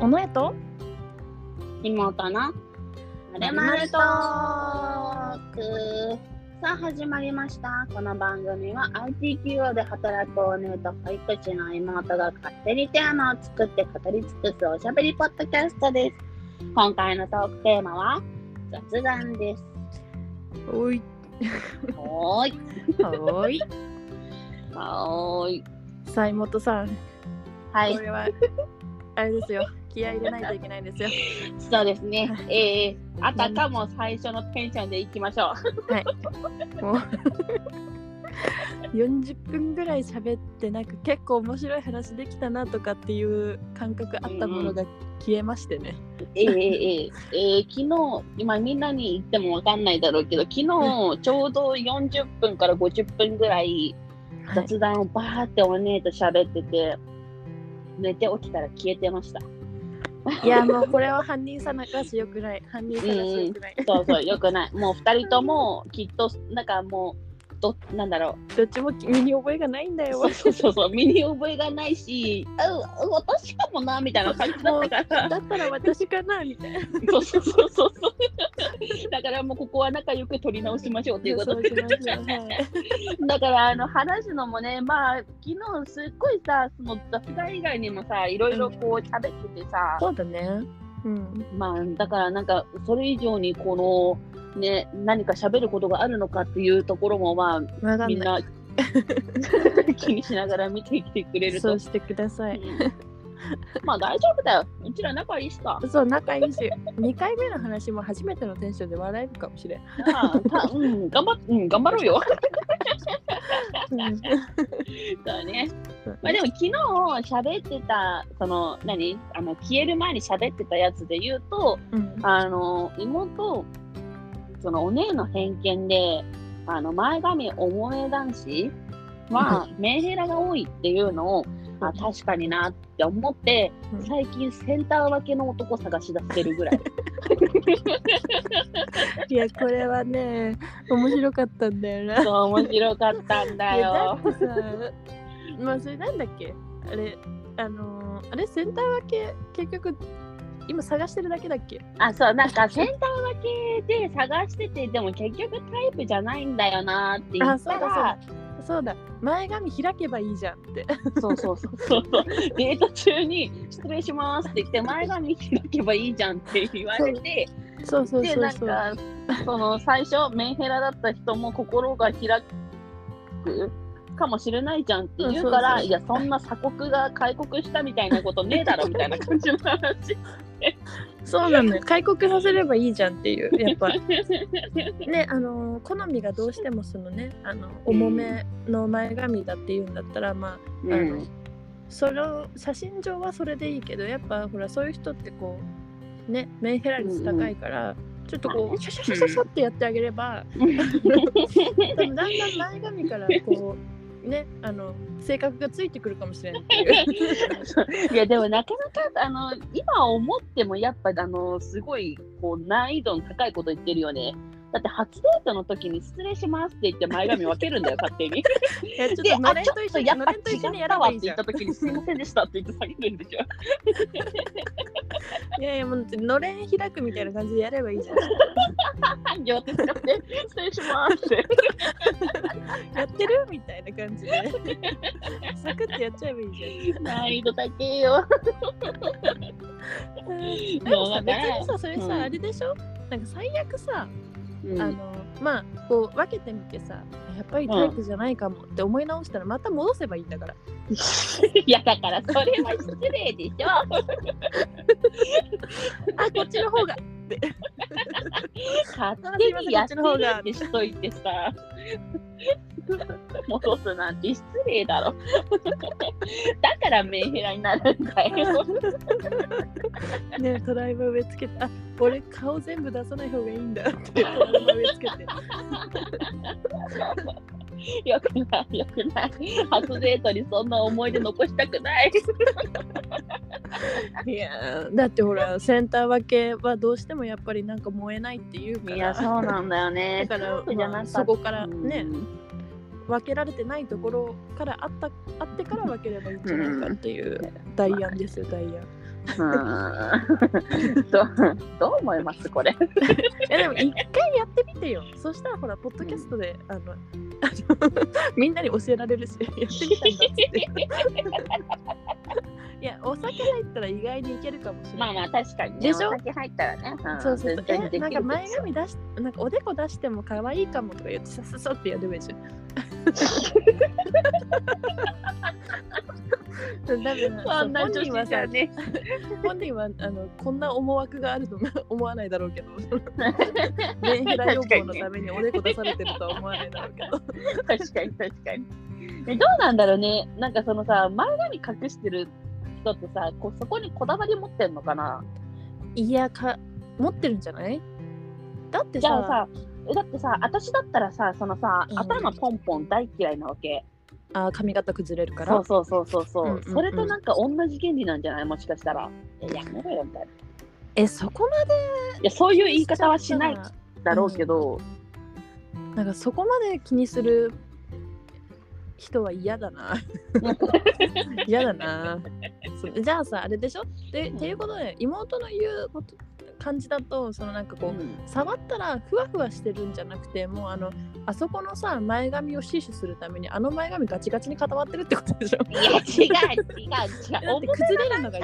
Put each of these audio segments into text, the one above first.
小野江と？妹のまるまるトーク。さあ始まりました。この番組は IT 企業で働くお姉と保育士の妹が勝手にテーマを作って語り尽くすおしゃべりポッドキャストです。今回のトークテーマは雑談です。おい。はーい。はーい。はーいさあ妹さん。はい。これはあれですよ気合い入れないといけないんですよ。そうですね。えー、あたかも最初のテンションでいきましょう。もう 40分ぐらい喋ってなんか結構面白い話できたなとかっていう感覚あったものが消えましてね、えー、えー、えー、昨日、今みんなに言ってもわかんないだろうけど、昨日ちょうど40分から50分ぐらいはい雑談をバーってお姉と喋ってて、寝て起きたら消えてました。いやもうこれは犯人探しよくない。犯人探しよくない、そうそう、よくない。もう二人ともきっと、なんかもう、どなんだろどっちも身に覚えがないんだう。よそうそうそうそう、身に覚えがないし、あ、私かもな、みたいな感じだったから。だったら私かなみたいなそうそうそうそう。だからもうここは仲良く取り直しましょうということで。はいだからあの話すのもね、まあ昨日すっごいさ、その雑談以外にもさ、いろいろこう喋っててさ、そうだねうんまあだからなんかそれ以上にこのね何か喋ることがあるのかっていうところもまあみんな 気にしながら見てきてくれるとそう。してくださいうんまあ大丈夫だよ。うちら仲いいしさ。そう仲いいし2回目の話も初めてのテンションで笑えるかもしれん、うん、頑張っ、うん、頑張ろうよ。そうね。まあでも昨日喋ってた、その、何？あの、消える前に喋ってたやつで言うと、うんあの、妹、そのお姉の偏見で、あの、前髪重め男子は、メンヘラが多いっていうのを、あ、確かになって思って、うん。最近センター分けの男探し出してるぐらい。いやこれはね面白かったんだよな。そう、面白かったんだよ。ってさまあそれなんだっけ？あれあのーあれセンター分け結局今探してるだけだっけ？あ、そう、なんかセンター分けで探してて、でも結局タイプじゃないんだよなって言あったら、そうだ前髪開けばいいじゃんって。そうそうそうそう。デート中に失礼しますって言って、前髪開けばいいじゃんって言われて、そうそうで、そうそう。なんか、その最初、メンヘラだった人も心が開くかもしれないじゃんって言うから、いや、そんな鎖国が開国したみたいなことねえだろみたいな感じの話。そうなのよ。開国させればいいじゃんっていう。やっぱ。ね あのー好みがどうしてもそのねあの重めの前髪だっていうんだったらまあうあのん、その写真上はそれでいいけどやっぱほらそういう人ってこうねメンヘラ率高いから、ちょっとこうシャシャシャシャシャってやってあげれば だんだん前髪からこうねあの性格がついてくるかもしれないい いやでもなかなかあの今思ってもやっぱあのすごいこう難易度の高いこと言ってるよね。だって初デートの時に失礼しますって言って前髪分けるんだよ勝手に。いやちょっで、とのれんと一緒っとやっぱ違やったわって言った時にすいませんでしたって言って下げるんでしょ。いやいやもうのれん開くみたいな感じでやればいいじゃん両手使って失礼しますって。やってる？みたいな感じでサクッとやっちゃえばいいじゃん難易度高えよ。でもさ別にさそれさ、うんあれでしょ？なんか最悪さ、うんあのまあこう分けてみてさやっぱりタイプじゃないかもって思い直したらまた戻せばいいんだから、いやだからそれは失礼でしょ。あこっちの方が 勝手にやってるってしといてさ。戻すなんて失礼だろ。だからメンヘラになるんだよ。ねトライバー植え付けてあ俺顔全部出さない方がいいんだってトライバー植え付けて よくない、よくない。初デートにそんな思い出残したくない。いやーだってほらセンター分けはどうしてもやっぱりなんか燃えないっていうからいや、そうなんだよね。だからまあそこからねうん分けられてないところからあったあってから分ければいいんじゃないかっていう代案ですよ代案。うん。どどう思いますこれ？いやでも一回やってみてよ。そしたらほらポッドキャストで、あの あのみんなに教えられるしやってみたんだっていやお酒入ったら意外にいけるかもしれない。まあまあ確かに、ね、でしょ？お酒入ったらね、んそうそう。そうえなんか前髪出しなんかおでこ出しても可愛いかもとか言ってさささってやればいいじゃん多分そんな女子じゃね。本人はあのこんな思惑があると思わないだろうけど。メンヘラ予防のためにおでこ出されてるとは思わないだろうけど。確かに確かに。えどうなんだろうね。なんかそのさ前髪隠してる人ってさこうそこにこだわり持ってんのかな？いやか持ってるんじゃない？だってさじゃあさえだってさ私だったらさそのさ、うん。頭ポンポン大嫌いなわけ。あ髪型崩れるから？そうそうそうそうそう,、うんうんうん。それとなんか同じ原理なんじゃない？もしかしたら。えや。めろよみたいな。いえそこまでやそういう言い方はしないだろうけど、なんかそこまで気にする人は嫌だな。嫌だな。じゃあさあれでしょ？で、っていうことで妹の言うこと感じだとそのなんかこう、うん。触ったらふわふわしてるんじゃなくてもうあのあそこのさ前髪を死守するためにあの前髪ガチガチに固まってるってことでしょ？いや違う違う違う。崩れるのが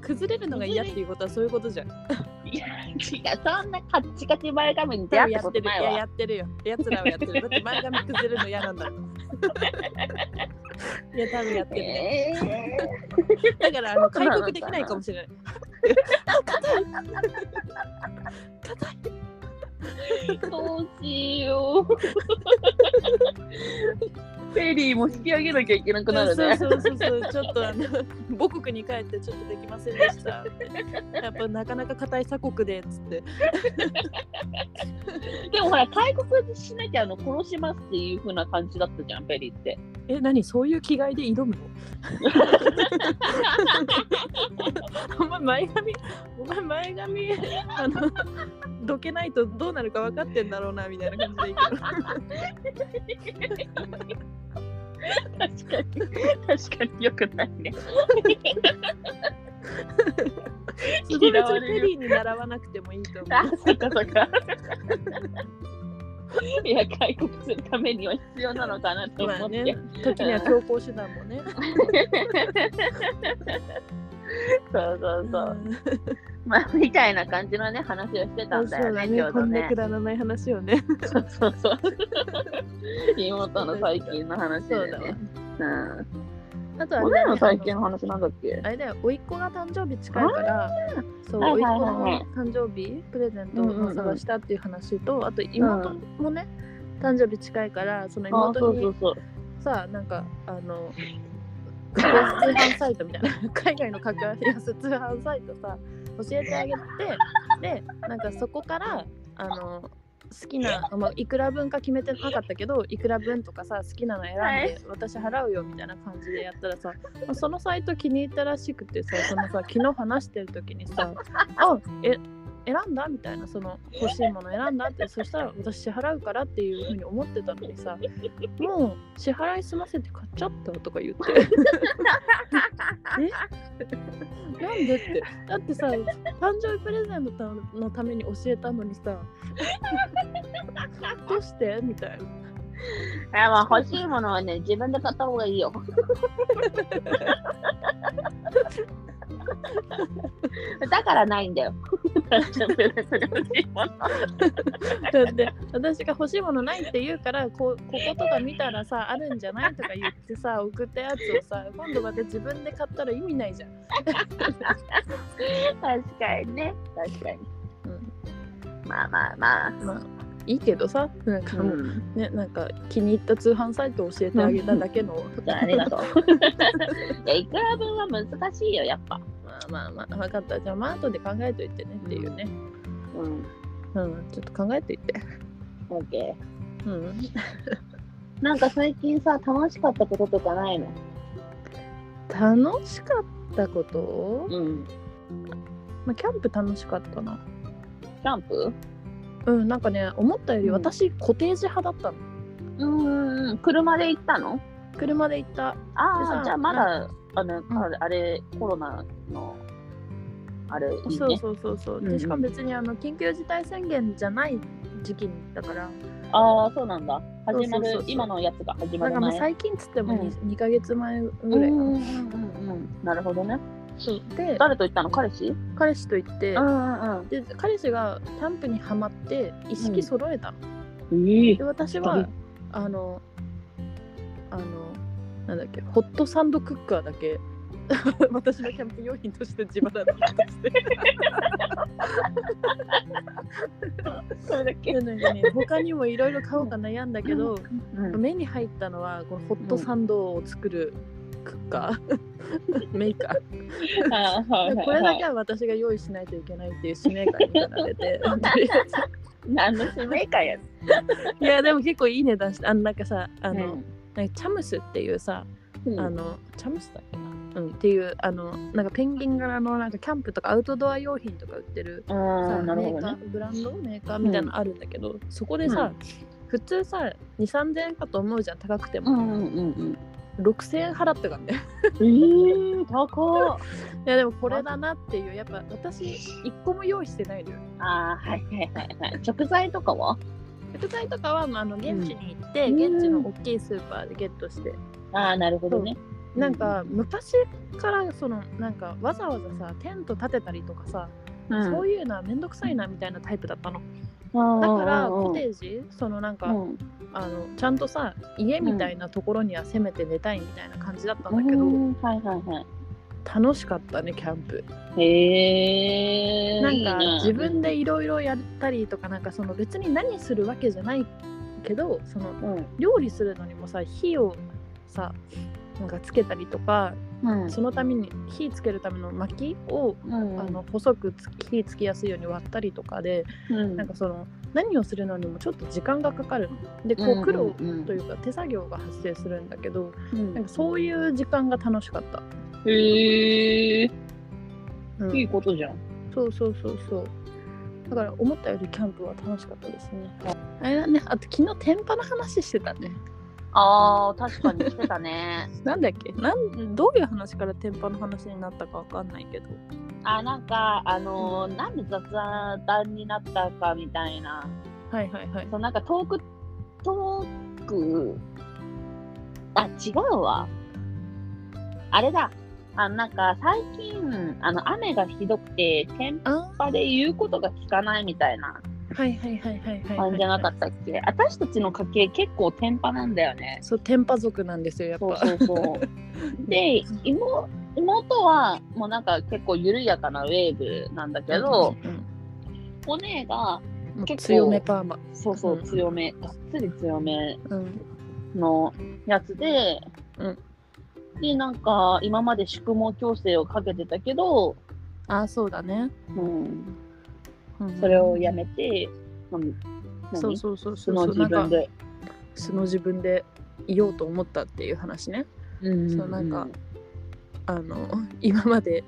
崩れるのが嫌っていうことはそういうことじゃん。いや違うそんなカッチカチ前髪に出会ったこやってる。いやとないわやってるよ。やつらはやってる。だって前髪崩れるの嫌なんだいや多分やってるね。えだからあの開国できないかもしれない。硬い。ー、どうしよう。フェリーも引き上げなきゃいけなくなるね。そうそうそうそう。ちょっとあの母国に帰ってちょっとできませんでした。やっぱなかなか硬い鎖国でっつって。でもほら開国しなきゃあの殺しますっていう風な感じだったじゃんフェリーってえ何？そういう気概で挑むの？お前前髪お前前髪あのどけないとどうなるか分かってんだろうなみたいな感じでいいけど確かに。確かに。よくないね。そこ別にフェリーに習わなくてもいいと思あそっかそっかいや開国するためには必要なのかなと思って、あね、時には強行手段もね。そうそうそう、ん。まあみたいな感じのね話をしてたんだよねちょうどこんなねくだらない話をね。そうそうそう。妹の最近の話そうだわ。でね。うんあとはね俺らの最近の話なんだっけ？あれだよ、甥っ子が誕生日近いから、そう、甥っはいはい子はい。はいの誕生日プレゼントうんうんうん。を探したっていう話と、あと妹もね、誕生日近いから、そのあ妹にそうそうそう。さ、なんか、あの、格安通販サイトみたいな、海外の格安通販サイトさ、教えてあげて、で、なんかそこから、あの、好きな、まあ、いくら分か決めてなかったけどいくら分とかさ好きなの選んで、はい。私払うよみたいな感じでやったらさ まあそのサイト気に入ったらしくてさそのさ昨日話してる時にさ「あえ選んだ?」みたいなその欲しいもの選んだってそしたら私支払うからっていうふうに思ってたのにさもう支払い済ませて買っちゃったとか言って。え？なんでって。だってさ誕生日プレゼントのために教えたのにさどうして？みたいな。あまあ欲しいものはね自分で買った方がいいよ だからないんだよ。だって私が欲しいものないって言うからここことか見たらさあるんじゃないとか言ってさ送ったやつをさ今度また自分で買ったら意味ないじゃん。確かにね。確かに。うん。まあまあまあ。まあいいけどさなんかもう、うん。ねなんか気に入った通販サイトを教えてあげただけの、ありがとう。いやいくら分は難しいよやっぱまあまあまあ分かった。じゃあまあ後で考えといてねっていうね。うん。うん。ちょっと考えていて。OK うん。なんか最近さ楽しかったこととかないの？楽しかったこと？うん。まあキャンプ楽しかったな。キャンプ？うんなんかね思ったよりうん。私、コテージ派だったの。うんうん車で行ったの？車で行った。であさあじゃあまだあの、ん。あれあれコロナのあるね。そうそうそうそう。うんうん。でしかも別にあの緊急事態宣言じゃない時期だから、ああそうなんだ。始まる今のやつが始まる前なんかもう最近っつってもう 2,、二ヶ月前ぐうんらいかな。うんうんうんうんなるほどね。そう。で誰と行ったの？彼氏？彼氏と行って、んうんで彼氏がキャンプにはまって一式揃えたの。うん。ええ。で私うはんあのあのなんだっけホットサンドクッカーだけ 私のキャンプ用品として自腹で買って。それだけ。でなんかね他にもいろいろ買おうか悩んだけど、うん。目に入ったのはこのホットサンドを作るクッカー、メーカー。これだけはは私が用意しないといけないっていう使命感に駆られて。何の使命感やいやでも結構いい値段してあのなんかさあの、うん。なんかチャムスっていうさ、うん。あのチャムスだっけな、うん、っていうあのなんかペンギン柄のなんかキャンプとかアウトドア用品とか売ってるブランド？メーカーみたいなのあるんだけど、そこでさ、普通さ2 3 0 0円かと思うじゃん高くても、うんうんうんうん。6000円払ったからねえー、高っ。いやでもこれだなっていうやっぱ私1個も用意してないのよ。あーはいはいはいはい。食材とかは？食材とかは、まあ、あの現地に行って、うん。現地の大きいスーパーでゲットして、ああなるほどねなんか昔からそのなんかわざわざさテント立てたりとかさ、そういうのはめんどくさいなみたいなタイプだったの。だからコテージそのなんか、うん。あのちゃんとさ家みたいなところにはせめて寝たいみたいな感じだったんだけど、うん。はいはいはい。楽しかったねキャンプ。へえなんか自分でいろいろやったりとかなんかその別に何するわけじゃないけどそのうん。料理するのにもさ火をさなんかつけたりとかうんそのために火つけるための薪を、うんあの細くつ火つきやすいように割ったりとかで、うんなんかその何をするのにもちょっと時間がかかるの。でこう苦労うんというか手作業が発生するんだけど、うんなんかそういう時間が楽しかった。へえうんいいことじゃんそうそうそうそう。だから思ったよりキャンプは楽しかったですね。あれだね、あと昨日天パの話してたね。あー確かにしてたね。なんだっけ？なんどういう話から天パの話になったかわかんないけど。あなんかあのーなんで雑談になったかみたいな。はいはいはい。そうなんかトークトーク？あ違うわ。あれだ。あなんか最近あの雨がひどくて天あパで言うことが聞かないみたいなはいはいはいはいはい、感じじゃなかったっけ？私たちの家系結構天パなんだよねそう天パ族なんですよやっぱ。そうそうそうで 妹妹はもうなんか結構緩やかなウェーブなんだけど、うんうんお姉がもう結構強めパーマ。そうそううん強め、がっつり強めうん。のやつで、うんでなんか今まで宿毛矯正をかけてたけど、あそうだね。うん、うんそれをやめて、うん、何？そうそうそうその。自分で。その自分でいようと思ったっていう話ね。うんそうなんかあの今まで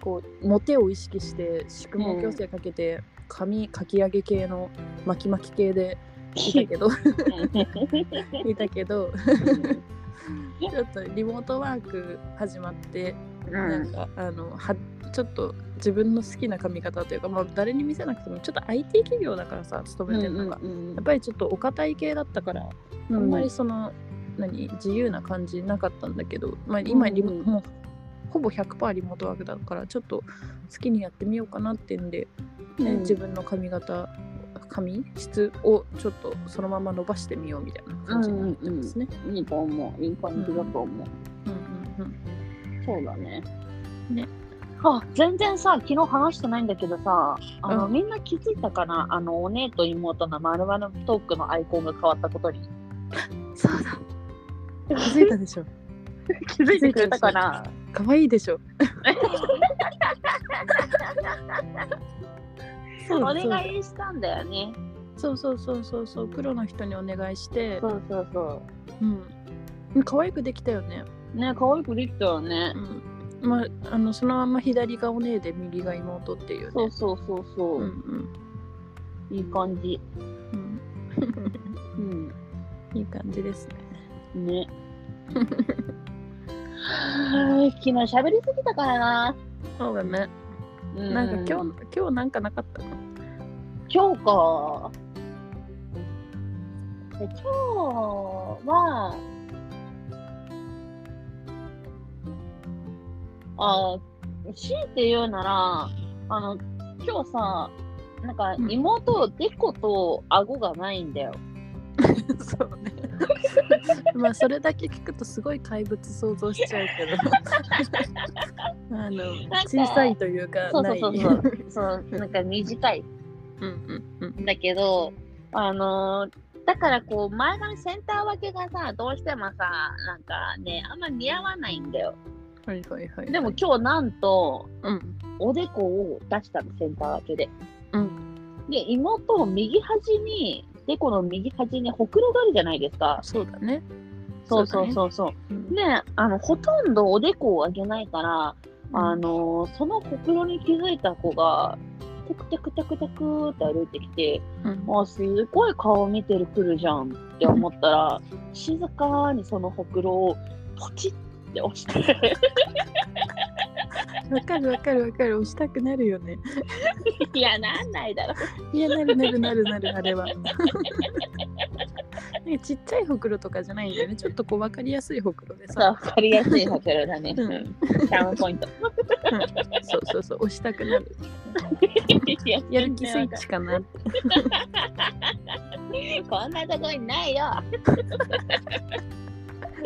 こうモテを意識して宿毛矯正かけて、髪かき上げ系の巻き巻き系でいたけど いたけど ちょっとリモートワーク始まって、なんかあのはちょっと自分の好きな髪型というか、まあ、誰に見せなくてもちょっと IT 企業だからさ勤めてるのが、うんやっぱりちょっとお堅い系だったから、あんまりその何自由な感じなかったんだけど、まあ、今リモ、うん。うんもうほぼ100%リモートワークだからちょっと好きにやってみようかなっていうんで、ねうん。自分の髪型髪質をちょっとそのまま伸ばしてみようみたいな感じになってますね。いいと思う。いい感じだと思う。うんうんうんそうだね。ね。あ、全然さ、昨日話してないんだけどさ、あの、うん。みんな気づいたかな？あの、お姉と妹のまるまるトークのアイコンが変わったことに。そうだ。気づいたでしょ。気づいてくれたかな？可愛いでしょ。そうお願いしたんだよね。そうそうそうそうそう。プロの人にお願いして。そうそうそう。ん。可愛くできたよね。う。ね、可愛くできたよねう。んまああのそのまま左がお姉で右が妹っていうねそうそうそうそうう。んいい感じ。うんうんうん。いい感じ ですねね。はーい昨日喋りすぎたからな。そうだねうなんか今日今日なんかなかったの？今日か。で今日は、あ強いて言うなら、あの、今日さ、なんかうん妹、デコと顎がないんだよ。そうね まあそれだけ聞くとすごい怪物想像しちゃうけど あのか小さいというかそうそうそうそう。そう、なんか短いうんうんうんんだけど、あのーだからこう、前髪センター分けがさ、どうしてもさ、なんかね、あんま似合わないんだよ。はいはいはいでも今日なんと、うん。おでこを出したの、センター分けで。うん。で、妹、右端に、でこの右端にほくろがあるじゃないですか。そうだね。そうそううそう。そう。うん。で、あの、ほとんどおでこを上げないから、あのーそのほくろに気づいた子が、テクテクテクテクって歩いてきて、うん。あ、すごい顔見てるくるじゃんって思ったら、静かにそのほくろをポチって押して、わかるわかるわかる。押したくなるよね。いや、なんないだろ。いやなるなるなるなるあれは。なんかちっちゃいほくろとかじゃないんだよね。ちょっとこうわかりやすいほくろでさ。わかりやすいほくろだね。ううん。ん。チャームポイント。そうそうそう。押したくなる。やる気スイッチかな。こんなとこにないよ。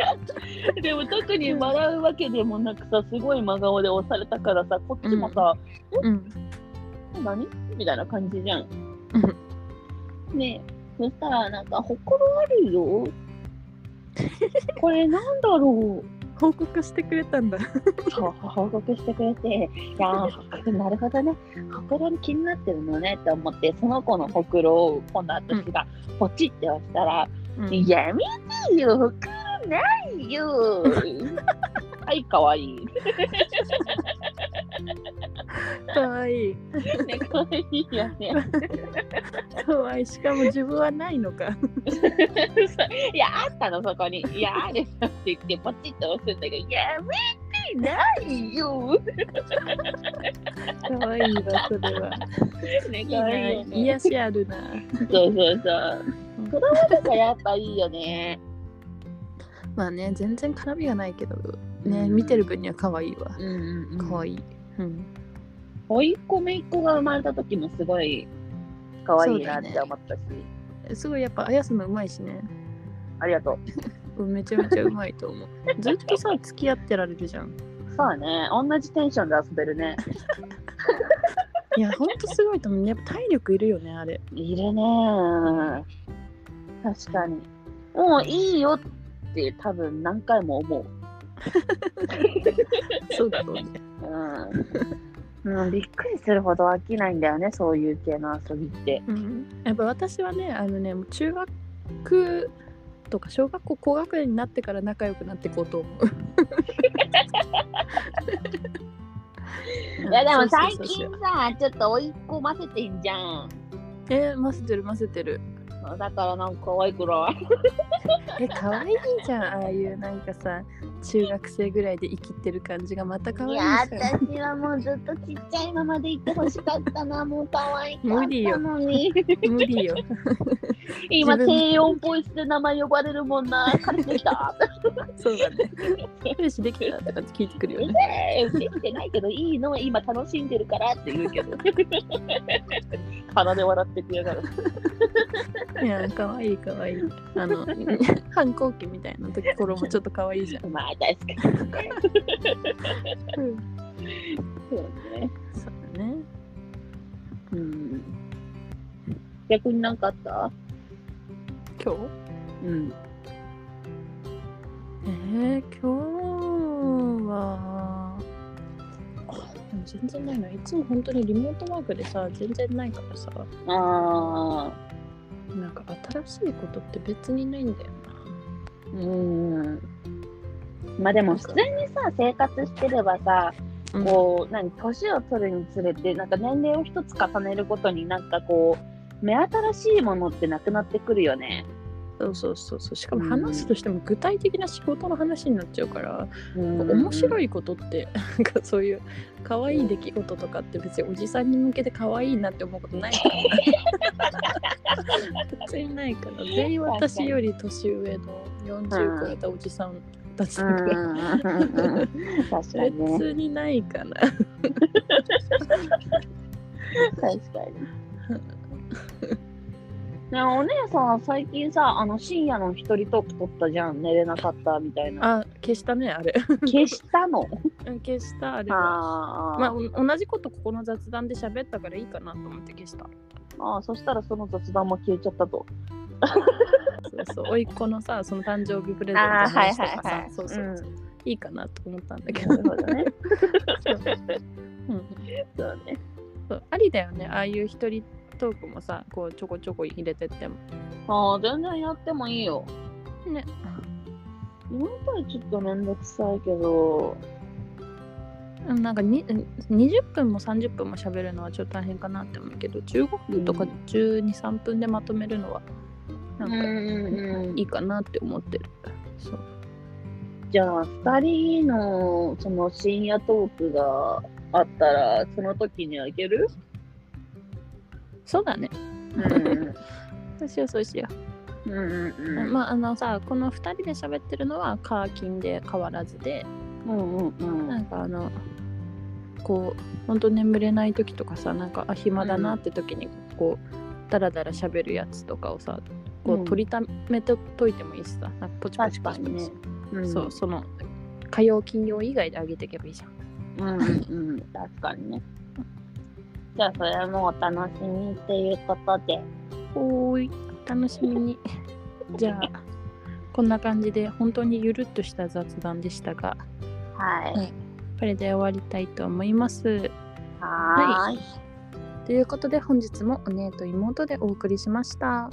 でも特に笑うわけでもなくさ、すごい真顔で押されたからさ、こっちもさ、うん。何？みたいな感じじゃん。うん。ねえ、そしたらなんか、ほころあるよ。これなんだろう。報告してくれたんだ。そう、報告してくれて、いやなるほどね、ほくろに気になってるのねって思って、その子のほくろを今度私がポチって押したら、うん。いやめてよ、ほくろないよ。はい、かわいい。かわいいね、かわいいよね。かわいいしかも自分はないのか いや、あったの、そこに。いや、あるよって言って、ポチって押すんだけど、やめてないよ。かわいいわそれはね、いいかわないいよね。癒しあるなそうそうそう。子供とかやっぱいいよね。まあね全然絡みがないけどね、うん見てる分には可愛いわうん。可愛いうん甥いっ子姪っ子が生まれた時もすごい可愛いなって思ったし、すごいやっぱあやすのうまいしねありがとう。うんめちゃめちゃうまいと思うずっとさ付き合ってられるじゃんそうね、同じテンションで遊べるね。いやほんとすごいと思うやっぱ体力いるよねあれいるね確かに。もういいよって多分何回も思う。そうだろうねうん。うん、びっくりするほど飽きないんだよね、そういう系の遊びって。うんやっぱ私はねあのね中学とか小学校高学年になってから仲良くなっていこうと思ういやでも最近さ、ちょっと追い込ませてんじゃん。えー、混ぜてる混ぜてるだからなんか可愛くない。え可愛いじゃん。ああいうなんかさ中学生ぐらいで生きてる感じがまた可愛いいや、じゃん私はもうずっとちっちゃいままでいてほしかったな、もう可愛かったのに。無理よ。今、低音ボイスで名前呼ばれるもんな。彼氏できたそうだね。彼氏できたとか聞いてくるよね。えー、できてないけどいいの。今楽しんでるからって言うけど。鼻で笑ってくやがる。いや可愛い可愛い。あの 反抗期みたいなところもちょっと可愛いじゃん、まあ、確かに。うん、そうね。そうだね。うん。逆になんかあった？今日？うん。えー、今日はでも全然ないないつも本当にリモートワークでさ全然ないからさ。あなんか新しいことって別にないんだよー。うん。まあでも普通にさ、生活してればさ、なこう、何、年を取るにつれて、なんか年齢を一つ重ねるごとになんかこう、目新しいものってなくなってくるよね。そうそうそうそう。しかも話すとしても具体的な仕事の話になっちゃうから、うん。面白いことってなんかそういう可愛い出来事とかって別におじさんに向けて可愛いなって思うことないから。別にないから全員私より年上の40超えたおじさんたち。だうん。から、別にないかな確かに ねお姉さん最近さあの深夜の一人トーク撮ったじゃん。寝れなかったみたいな。あ消したねあれ。消したの？うん消したあれ。はあー、まあお同じことここの雑談で喋ったからいいかなと思って消した。あーそしたらその雑談も消えちゃったと。そうそう甥っ子のさその誕生日プレゼントの話とかさ、はいはいそうそうそう、いいかなと思ったんだけど。なるほどね。うん。そうね。そうありだよね。ああいう一人トークもさこうちょこちょこ入れてっても。ああ全然やってもいいよ。ね。今までちょっとめんどくさいけど。うんなんかに20分も30分も喋るのはちょっと大変かなって思うけど15分とかうん。123分でまとめるのはなんかうんうんいいかなって思ってる。そう。じゃあ2人のその深夜トークがあったらその時にあげる？そうだね。うんそうしようそうしよう。んうんう、うん。まああのさこの2人で喋ってるのはカーキンで変わらずで。うんうんうん。なんかあのこうほんと眠れない時とかさなんかあ暇だなって時にこうダラダラ喋るやつとかをさこう取りためとといてもいいしさ。なんかポチポチポチポチ、うん。そうその火曜金曜以外であげていけばいいじゃん。うんうんうん。確かにねじゃあそれもお楽しみっていうことで。おーい。楽しみに。じゃあこんな感じで本当にゆるっとした雑談でしたが。はい。これで終わりたいと思います。はーい。ということで本日もお姉と妹でお送りしました。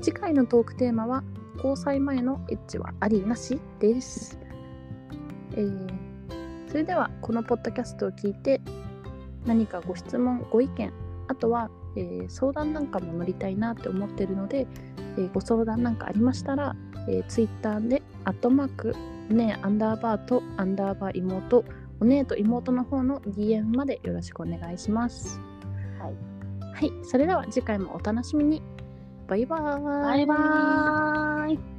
次回のトークテーマは交際前のエッチはありなしです、えーそれではこのポッドキャストを聞いて何かご質問ご意見あとは、えー相談なんかも乗りたいなって思ってるので、えーご相談なんかありましたら、えー、Twitter で「アットマークお姉アンダーバーとアンダーバー妹」お姉と妹の方の DM までよろしくお願いします。はい。はい、それでは次回もお楽しみに。バイバーイ。バイバーイ